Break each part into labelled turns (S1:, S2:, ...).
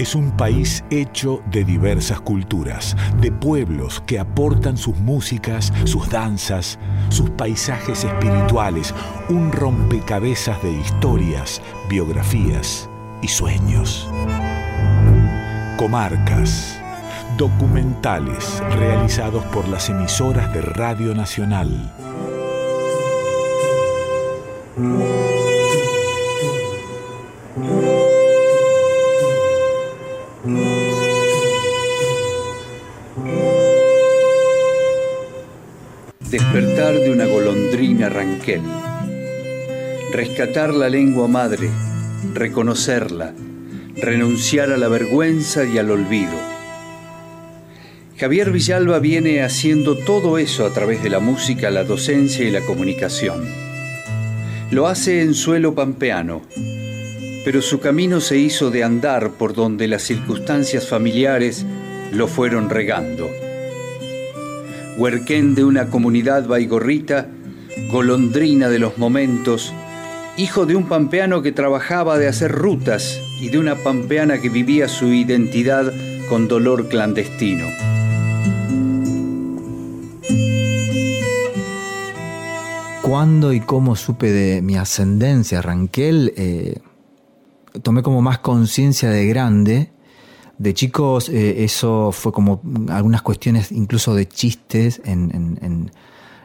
S1: es un país hecho de diversas culturas, de pueblos que aportan sus músicas, sus danzas, sus paisajes espirituales, un rompecabezas de historias, biografías y sueños. Comarcas, documentales realizados por las emisoras de Radio Nacional.
S2: Despertar de una golondrina ranquel. Rescatar la lengua madre, reconocerla, renunciar a la vergüenza y al olvido. Javier Villalba viene haciendo todo eso a través de la música, la docencia y la comunicación. Lo hace en suelo pampeano, pero su camino se hizo de andar por donde las circunstancias familiares lo fueron regando. Huerquén de una comunidad baigorrita, golondrina de los momentos, hijo de un pampeano que trabajaba de hacer rutas y de una pampeana que vivía su identidad con dolor clandestino.
S3: Cuando y cómo supe de mi ascendencia Ranquel, eh, tomé como más conciencia de grande. De chicos, eh, eso fue como algunas cuestiones incluso de chistes en,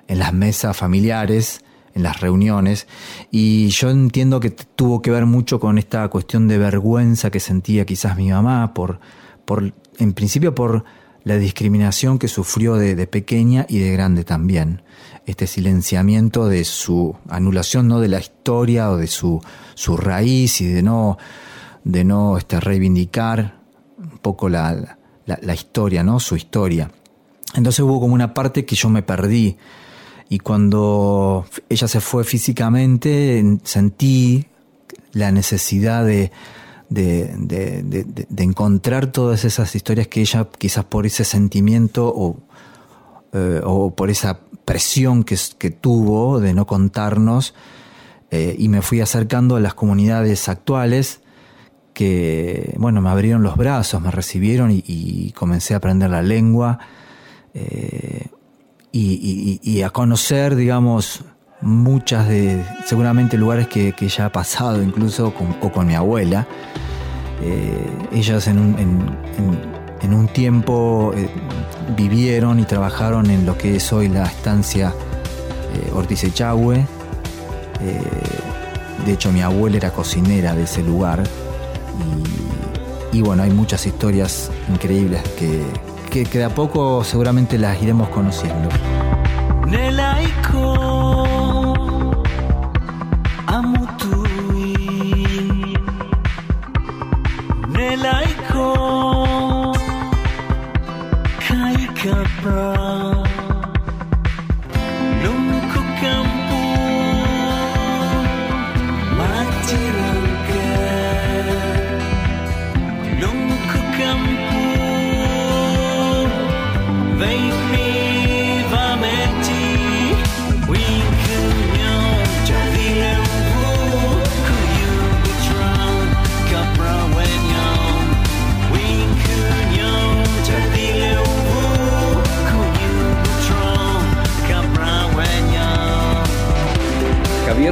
S3: las mesas familiares, en las reuniones. Y yo entiendo que tuvo que ver mucho con esta cuestión de vergüenza que sentía quizás mi mamá, por, por en principio por la discriminación que sufrió de, pequeña y de grande también. Este silenciamiento de su anulación no de la historia o de su, su raíz y de no, de no este, reivindicar poco la, la, historia, ¿no? Su historia. Entonces hubo como una parte que yo me perdí. Y cuando ella se fue físicamente, sentí la necesidad de, de, encontrar todas esas historias que ella quizás por ese sentimiento o, eh, por esa presión que, que, tuvo de no contarnos eh, y me fui acercando a las comunidades actuales que, bueno, me abrieron los brazos, me recibieron y, comencé a aprender la lengua eh, y, a conocer, digamos, muchas de, seguramente lugares que, ya ha pasado incluso con, o con mi abuela. Eh, ellas en un, en, un tiempo eh, vivieron y trabajaron en lo que es hoy la estancia Ortiz Echagüe. de hecho, mi abuela era cocinera de ese lugar. Y, bueno, hay muchas historias increíbles que, que, que de a poco seguramente las iremos conociendo.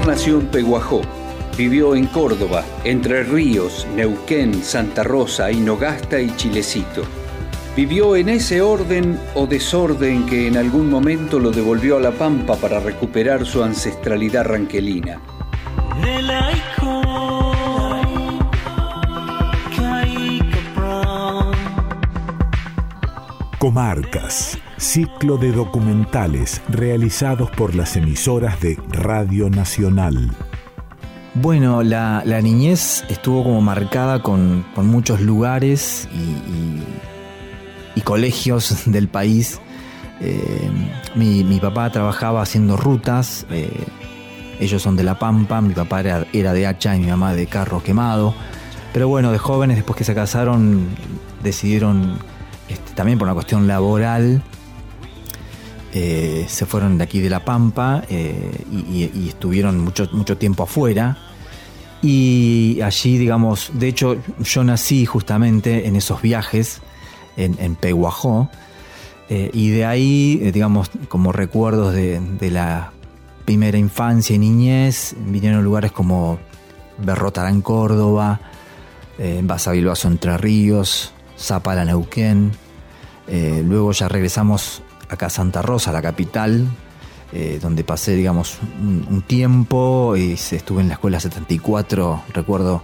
S2: Nació en Peguajó. Vivió en Córdoba, Entre Ríos, Neuquén, Santa Rosa, Inogasta y Chilecito. Vivió en ese orden o desorden que en algún momento lo devolvió a La Pampa para recuperar su ancestralidad ranquelina.
S1: Comarcas ciclo de documentales realizados por las emisoras de Radio Nacional.
S3: Bueno, la, niñez estuvo como marcada con, muchos lugares y, colegios del país. Eh, mi, papá trabajaba haciendo rutas, eh, ellos son de La Pampa, mi papá era, de hacha y mi mamá de carro quemado. Pero bueno, de jóvenes, después que se casaron, decidieron, también por una cuestión laboral, eh, se fueron de aquí de La Pampa eh, y, estuvieron mucho, mucho tiempo afuera. Y allí, digamos, de hecho, yo nací justamente en esos viajes en, en Peguajó. Eh, y de ahí, digamos, como recuerdos de, la primera infancia y niñez, vinieron lugares como Berrotarán, Córdoba, Basavilbaso, Entre Ríos, Zapala, Neuquén. Luego ya regresamos acá a Santa Rosa, la capital, eh, donde pasé, digamos, un, tiempo y estuve en la escuela 74, recuerdo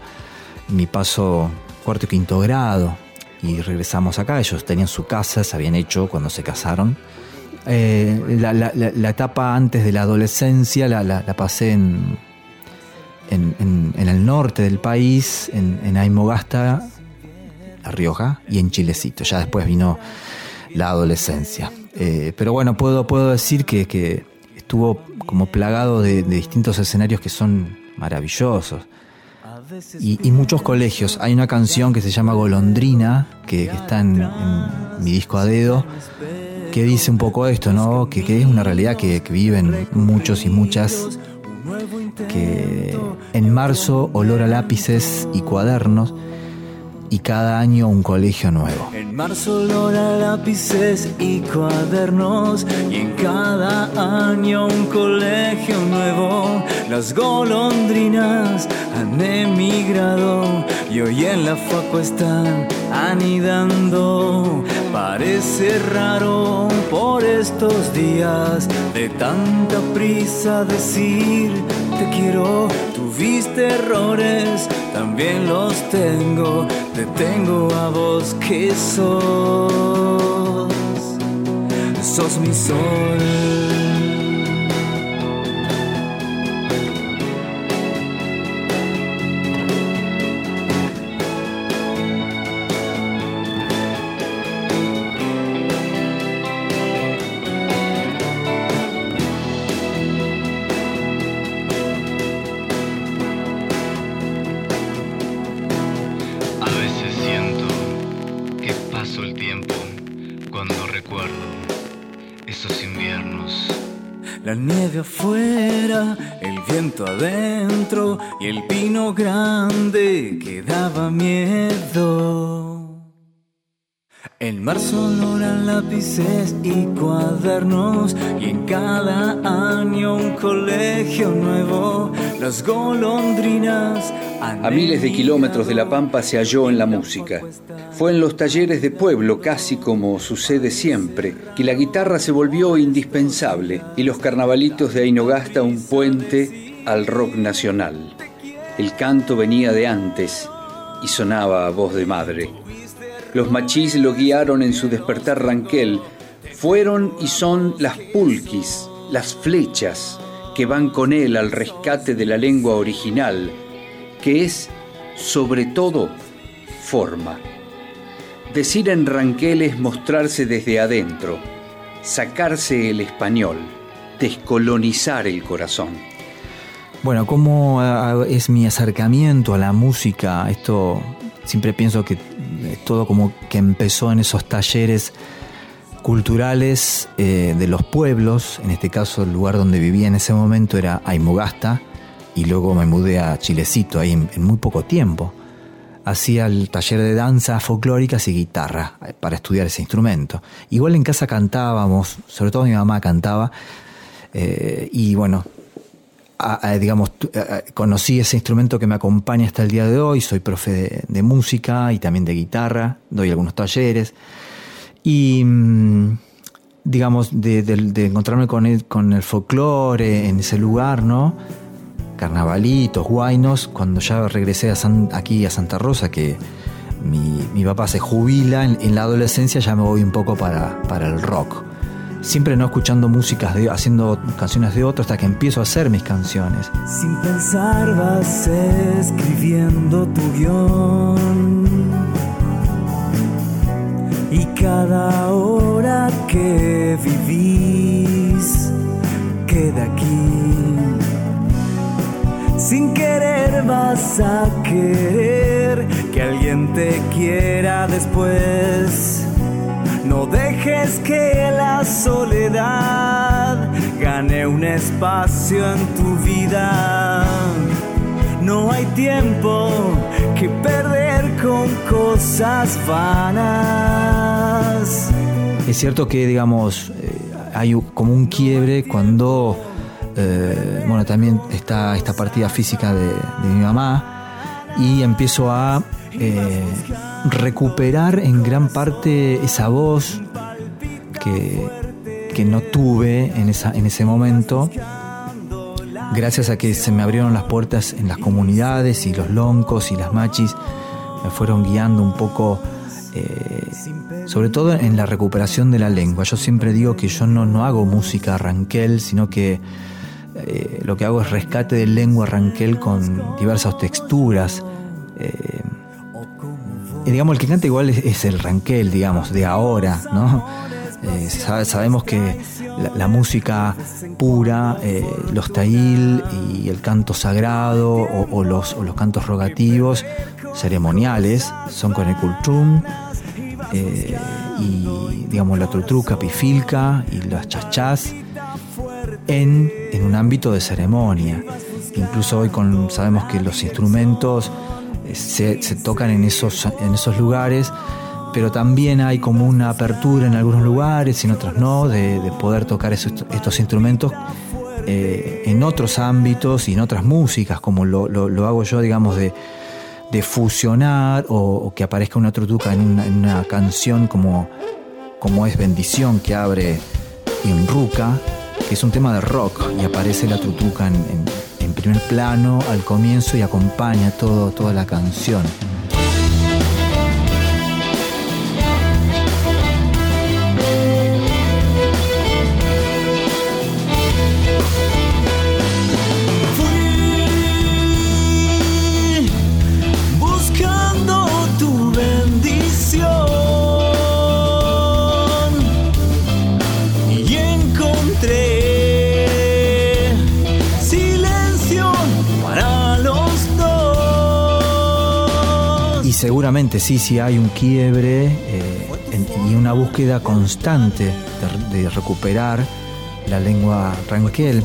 S3: mi paso cuarto y quinto grado y regresamos acá, ellos tenían su casa, se habían hecho cuando se casaron. Eh, la, etapa antes de la adolescencia la, pasé en, en, el norte del país, en, en Aymogasta, Rioja, y en Chilecito. Ya después vino la adolescencia. Eh, pero bueno, puedo, puedo decir que, que, estuvo como plagado de, distintos escenarios que son maravillosos. Y, muchos colegios. Hay una canción que se llama Golondrina, que, está en, mi disco a dedo, que dice un poco esto, ¿no? Que, es una realidad que, que, viven muchos y muchas. Que en marzo olor a lápices y cuadernos y cada año un colegio nuevo.
S4: En marzo logra lápices y cuadernos y en cada año un colegio nuevo. Las golondrinas han emigrado y hoy en la faco están anidando. Parece raro por estos días de tanta prisa decir te quiero. Tuviste errores, también los tengo. Te tengo a vos que sos. Sos mi sol. Nieve afuera, el viento adentro y el pino grande que daba miedo. En marzo loran lápices y cuadernos y en cada año un colegio nuevo. Las golondrinas
S2: a miles de kilómetros de La Pampa se halló en la música. Fue en los talleres de pueblo, casi como sucede siempre, que la guitarra se volvió indispensable y los carnavalitos de Ainogasta un puente al rock nacional. El canto venía de antes y sonaba a voz de madre. Los machís lo guiaron en su despertar ranquel. Fueron y son las pulquis, las flechas, que van con él al rescate de la lengua original que es, sobre todo, forma. Decir en Ranquel es mostrarse desde adentro, sacarse el español, descolonizar el corazón.
S3: Bueno, ¿cómo ah, es mi acercamiento a la música? Esto siempre pienso que todo como que empezó en esos talleres culturales eh, de los pueblos, en este caso el lugar donde vivía en ese momento era Aymogasta, y luego me mudé a Chilecito ahí en, muy poco tiempo. Hacía el taller de danza folclóricas y guitarra eh, para estudiar ese instrumento. Igual en casa cantábamos, sobre todo mi mamá cantaba, eh, y bueno, digamos, conocí ese instrumento que me acompaña hasta el día de hoy, soy profe de, música y también de guitarra, doy algunos talleres. Y mm, digamos, de, encontrarme con el, con el folclore en ese lugar, ¿no? Carnavalitos, guainos, cuando ya regresé a aquí a Santa Rosa, que mi, papá se jubila en, la adolescencia, ya me voy un poco para, para el rock. Siempre no escuchando músicas, de, haciendo canciones de otro hasta que empiezo a hacer mis canciones.
S4: Sin pensar vas escribiendo tu guion. Y cada hora que vivís queda aquí sin querer vas a querer que alguien te quiera después. No dejes que la soledad gane un espacio en tu vida. no hay tiempo que perder con cosas vanas.
S3: Es cierto que, digamos, eh, hay como un quiebre cuando, eh, bueno, también está esta partida física de, mi mamá y empiezo a eh, recuperar en gran parte esa voz que, que no tuve en, esa, en ese momento gracias a que se me abrieron las puertas en las comunidades y los loncos y las machis me fueron guiando un poco, eh, sobre todo en la recuperación de la lengua. Yo siempre digo que yo no, no hago música ranquel, sino que eh, lo que hago es rescate de lengua ranquel con diversas texturas. Eh, digamos, el que canta igual es, el ranquel, digamos, de ahora, ¿no? sabemos que la, música pura, eh, los taíl y el canto sagrado o, los, los, cantos rogativos, ceremoniales, son con el cultrum eh, y digamos la trutruca, pifilca y las chachás en, en un ámbito de ceremonia. Incluso hoy sabemos que los instrumentos eh, se, tocan en esos, en esos lugares pero también hay como una apertura en algunos lugares y en otros no, de, poder tocar estos instrumentos eh, en otros ámbitos y en otras músicas, como lo, hago yo, digamos, de, fusionar o, que aparezca una trutuca en una, canción como, como es Bendición, que abre Inruca, es un tema de rock y aparece la trutuca en, en primer plano al comienzo y acompaña todo, toda la canción. Sí, sí hay un quiebre eh, y una búsqueda constante de, recuperar la lengua ranquel,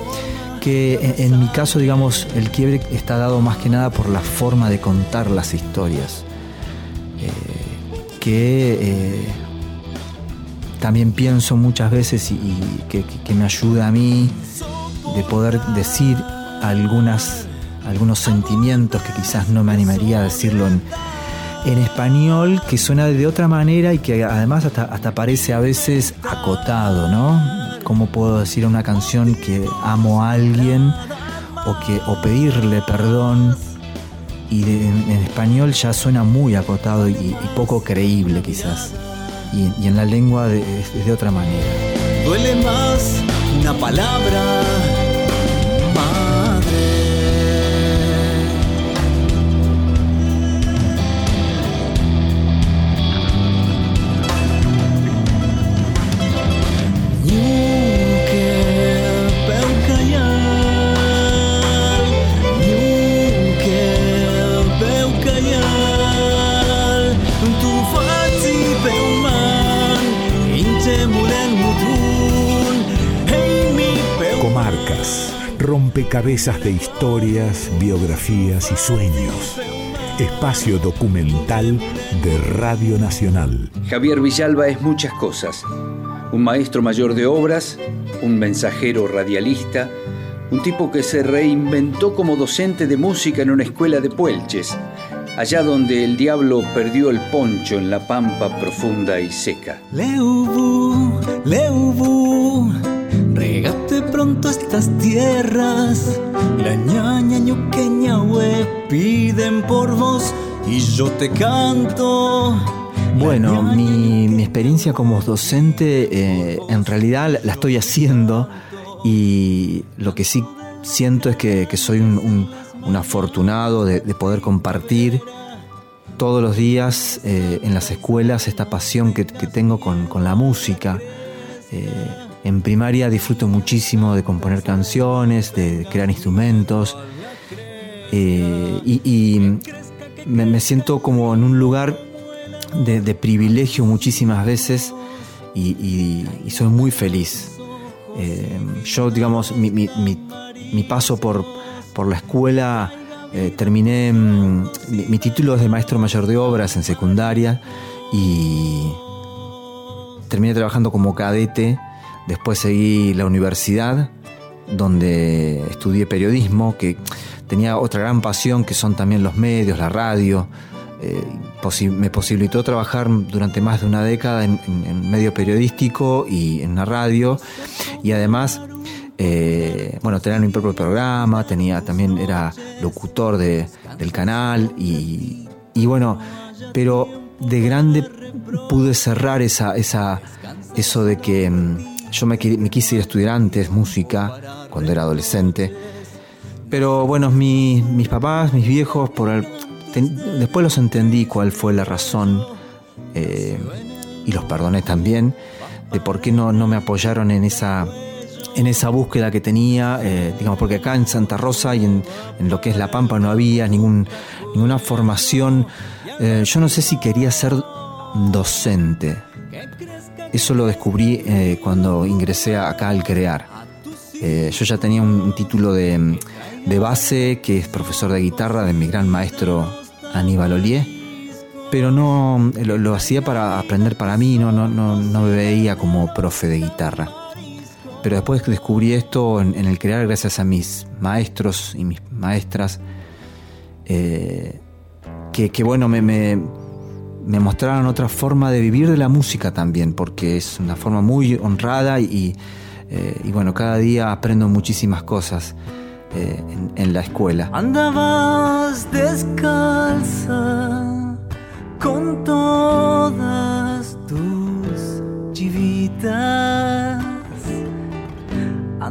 S3: que en, mi caso, digamos, el quiebre está dado más que nada por la forma de contar las historias, eh, que eh, también pienso muchas veces y, que, me ayuda a mí de poder decir algunas algunos sentimientos que quizás no me animaría a decirlo en, en español que suena de otra manera y que además hasta, hasta parece a veces acotado, ¿no? ¿Cómo puedo decir una canción que amo a alguien o, que, o pedirle perdón? Y en, español ya suena muy acotado y, poco creíble quizás. Y, en la lengua de, de otra manera.
S4: Duele más una palabra
S1: rompecabezas de historias, biografías y sueños. Espacio documental de Radio Nacional.
S2: Javier Villalba es muchas cosas. Un maestro mayor de obras, un mensajero radialista, un tipo que se reinventó como docente de música en una escuela de Puelches, allá donde el diablo perdió el poncho en la pampa profunda y seca.
S4: Leubu, Leubu Regate pronto estas tierras, la ñaña ñuqueña piden por vos y yo te canto.
S3: Bueno, mi, experiencia como docente eh, en realidad la estoy haciendo y lo que sí siento es que, soy un, afortunado de, poder compartir todos los días eh, en las escuelas esta pasión que, tengo con, la música. Eh, en primaria disfruto muchísimo de componer canciones, de crear instrumentos eh, y, me, siento como en un lugar de, privilegio muchísimas veces y, soy muy feliz. Yo, digamos, mi, paso por, por la escuela Eh, terminé, mm, mi, título es de maestro mayor de obras en secundaria y terminé trabajando como cadete, después seguí la universidad donde estudié periodismo, que tenía otra gran pasión que son también los medios, la radio. Eh, me posibilitó trabajar durante más de una década en, medio periodístico y en la radio y además eh, bueno, tenía mi propio programa, tenía, también era locutor de, del canal y, bueno, pero de grande pude cerrar esa, esa, eso de que mm, yo me, quise ir a estudiar antes música cuando era adolescente. Pero bueno, mis papás, mis viejos, por después los entendí cuál fue la razón eh, y los perdoné también de por qué no, no me apoyaron en esa en esa búsqueda que tenía, eh, digamos, porque acá en Santa Rosa y en, lo que es La Pampa no había ningún, ninguna formación. Eh, yo no sé si quería ser docente. Eso lo descubrí eh, cuando ingresé acá al crear. yo ya tenía un, título de, base, que es profesor de guitarra de mi gran maestro Aníbal Olié, pero no lo, hacía para aprender para mí, no, no, no, no me veía como profe de guitarra pero después descubrí esto en, el crear gracias a mis maestros y mis maestras, eh, que, bueno, me, mostraron otra forma de vivir de la música también, porque es una forma muy honrada y, eh, bueno, cada día aprendo muchísimas cosas eh, en, en, la escuela.
S4: Andabas descalza con todas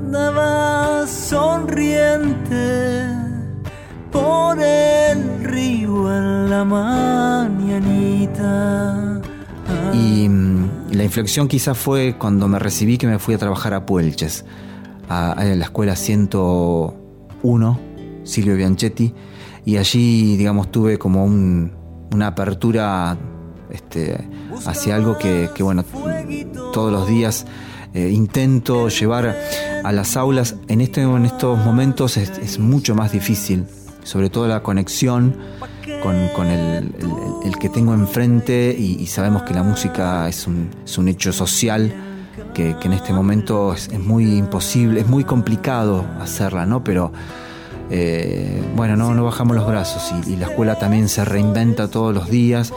S4: andaba sonriente por el río en la mañanita.
S3: Y mm, la inflexión quizás fue cuando me recibí que me fui a trabajar a Puelches, a, la escuela 101, Silvio Bianchetti, y allí, digamos, tuve como una apertura este, hacia algo que, bueno, todos los días eh, intento llevar a las aulas, en, este, estos momentos es, mucho más difícil, sobre todo la conexión con, el, que tengo enfrente y, sabemos que la música es un, hecho social que, en este momento es, muy imposible, es muy complicado hacerla, ¿no? Pero eh, bueno, no, no bajamos los brazos y, la escuela también se reinventa todos los días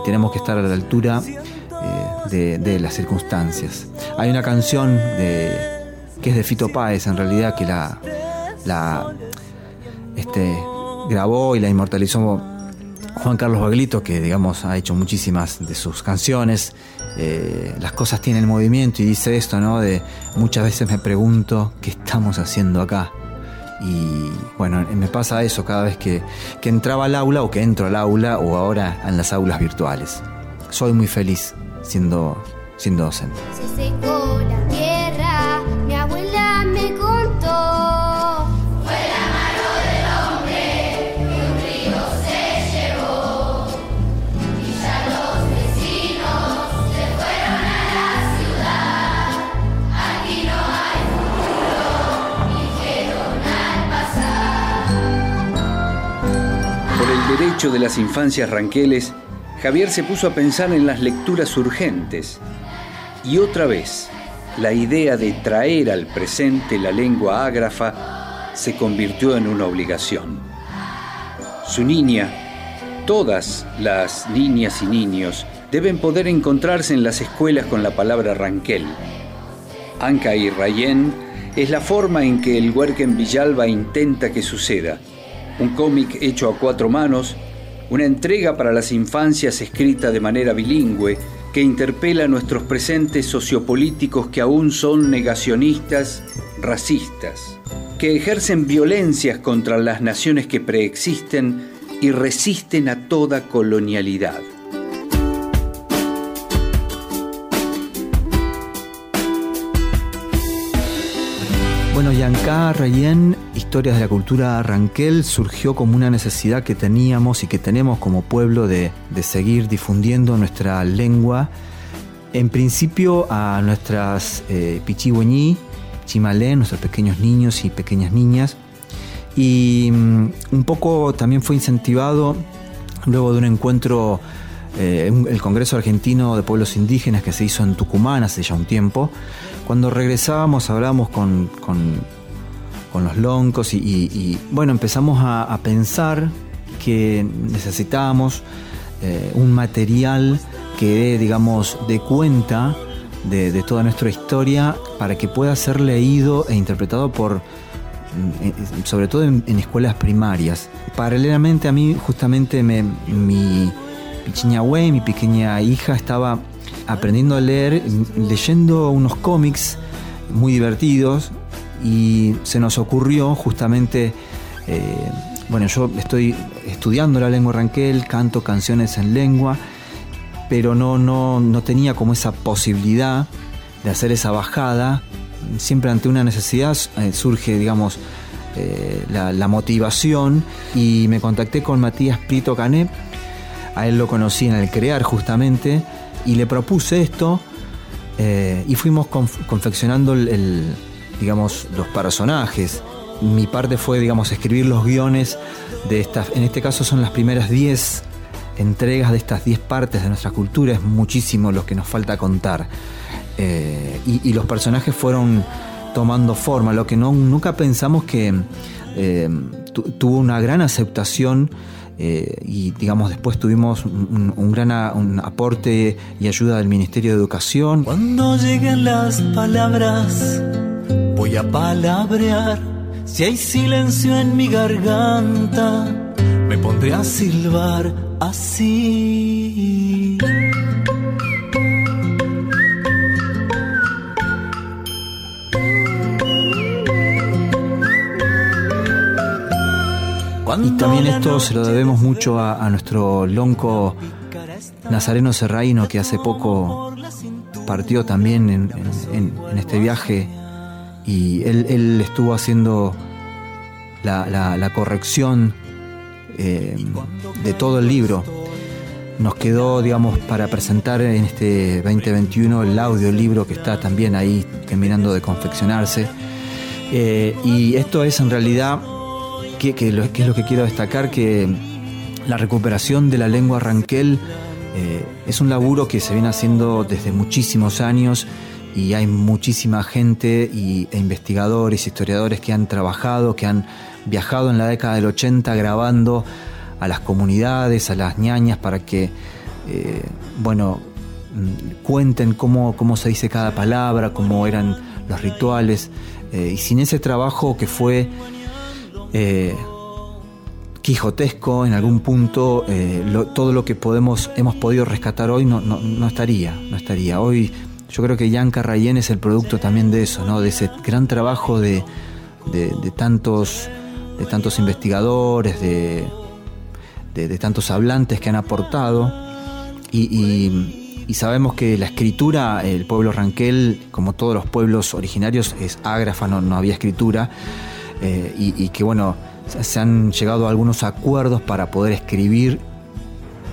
S3: y tenemos que estar a la altura eh, de, las circunstancias. Hay una canción de, que es de Fito Páez, en realidad, que la, la este, grabó y la inmortalizó Juan Carlos Baglito, que digamos ha hecho muchísimas de sus canciones. Eh, las cosas tienen movimiento y dice esto, ¿no? De muchas veces me pregunto qué estamos haciendo acá. Y bueno, me pasa eso cada vez que, que entraba al aula o que entro al aula o ahora en las aulas virtuales. Soy muy feliz siendo, siendo docente.
S5: Se secó la tierra, mi abuela me contó. Fue la mano del hombre que un río se llevó. Y ya los vecinos se fueron a la ciudad. Aquí no hay futuro, dijeron
S2: al pasar. Por el derecho de las infancias ranqueles, Javier se puso a pensar en las lecturas urgentes y otra vez la idea de traer al presente la lengua ágrafa se convirtió en una obligación. Su niña, todas las niñas y niños deben poder encontrarse en las escuelas con la palabra ranquel. Anca y Rayén es la forma en que el Huerquen Villalba intenta que suceda. Un cómic hecho a cuatro manos una entrega para las infancias escrita de manera bilingüe que interpela a nuestros presentes sociopolíticos que aún son negacionistas, racistas, que ejercen violencias contra las naciones que preexisten y resisten a toda colonialidad.
S3: Bueno, Yanka Rayen, Historias de la Cultura Ranquel, surgió como una necesidad que teníamos y que tenemos como pueblo de, seguir difundiendo nuestra lengua, en principio a nuestras eh, pichihueñí, chimalé, nuestros pequeños niños y pequeñas niñas, Y mm, un poco también fue incentivado luego de un encuentro, eh, el Congreso Argentino de Pueblos Indígenas que se hizo en Tucumán hace ya un tiempo. Cuando regresábamos hablábamos con, con- con los loncos y, y- bueno, empezamos a, pensar que necesitábamos eh, un material que digamos, de cuenta de, toda nuestra historia para que pueda ser leído e interpretado por, mm, eh, sobre todo en, escuelas primarias. Paralelamente a mí, justamente me, mi pichiña güey, mi pequeña hija, estaba aprendiendo a leer, mm, leyendo unos cómics muy divertidos y se nos ocurrió justamente, eh, bueno, yo estoy estudiando la lengua ranquel, canto canciones en lengua, pero no, no, no tenía como esa posibilidad de hacer esa bajada. Siempre ante una necesidad eh, surge, digamos, eh, la, motivación y me contacté con Matías Prito Cané, a él lo conocí en el Crear justamente, y le propuse esto y fuimos conf- confeccionando el, digamos, los personajes. Mi parte fue, digamos, escribir los guiones de estas, en este caso son las primeras 10 entregas de estas 10 partes de nuestra cultura, es muchísimo lo que nos falta contar. Eh, y, los personajes fueron tomando forma, lo que no, nunca pensamos que eh, tu- tuvo una gran aceptación eh, y digamos después tuvimos un, gran aporte y ayuda del Ministerio de Educación.
S4: Cuando lleguen las palabras, voy a palabrear. Si hay silencio en mi garganta, me pondré a silbar así.
S3: Y también esto se lo debemos mucho a, a nuestro lonco Nazareno Serraino que hace poco partió también en, en- en- en este viaje y él, él estuvo haciendo la, la- corrección eh, de todo el libro. Nos quedó, digamos, para presentar en este 2021 el audiolibro que está también ahí terminando de confeccionarse. Eh, y esto es en realidad, que, que lo- que es lo que quiero destacar, que la recuperación de la lengua ranquel eh, es un laburo que se viene haciendo desde muchísimos años y hay muchísima gente y, e investigadores, historiadores que han trabajado, que han viajado en la década del 80 grabando a las comunidades, a las ñañas, para que, eh, bueno, mm, cuenten cómo, cómo se dice cada palabra, cómo eran los rituales. eh, y sin ese trabajo que fue eh, quijotesco en algún punto, lo- todo lo que podemos, hemos podido rescatar hoy no, no, no estaría, no estaría. Hoy yo creo que Yanka Rayen es el producto también de eso, ¿no? de ese gran trabajo de, de- tantos, de tantos investigadores, de, de- tantos hablantes que han aportado. Y, sabemos que la escritura, el pueblo ranquel, como todos los pueblos originarios, es ágrafa, no, había escritura. eh, y, que bueno, se- han llegado a algunos acuerdos para poder escribir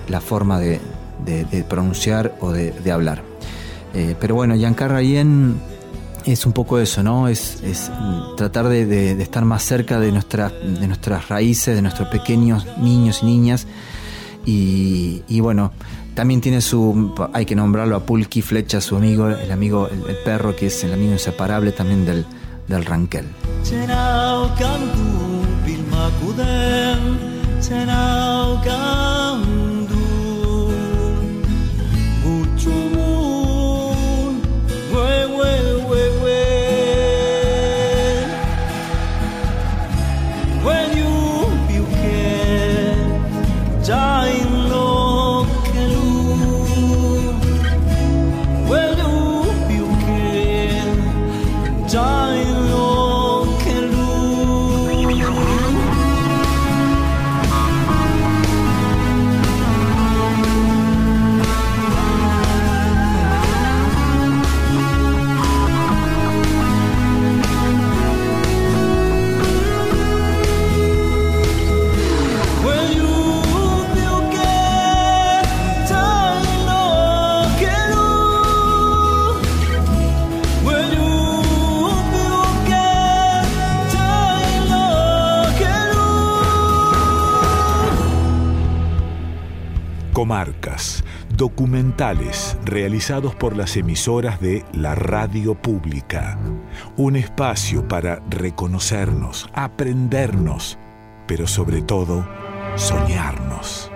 S3: la forma de, de- pronunciar o de hablar. Eh, pero bueno, Yankar Rayen es un poco eso, ¿no? Es, tratar de, estar más cerca de, nuestra- de nuestras raíces, de nuestros pequeños niños y niñas. Y, bueno, también tiene su. Hay que nombrarlo a Pulki Flecha, su amigo, el amigo, el, el perro, que es el amigo inseparable también del, del Ranquel.
S1: Documentales realizados por las emisoras de la radio pública. Un espacio para reconocernos, aprendernos, pero sobre todo soñarnos.